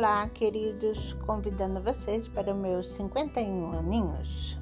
Olá, queridos, convidando vocês para os meus 51 aninhos.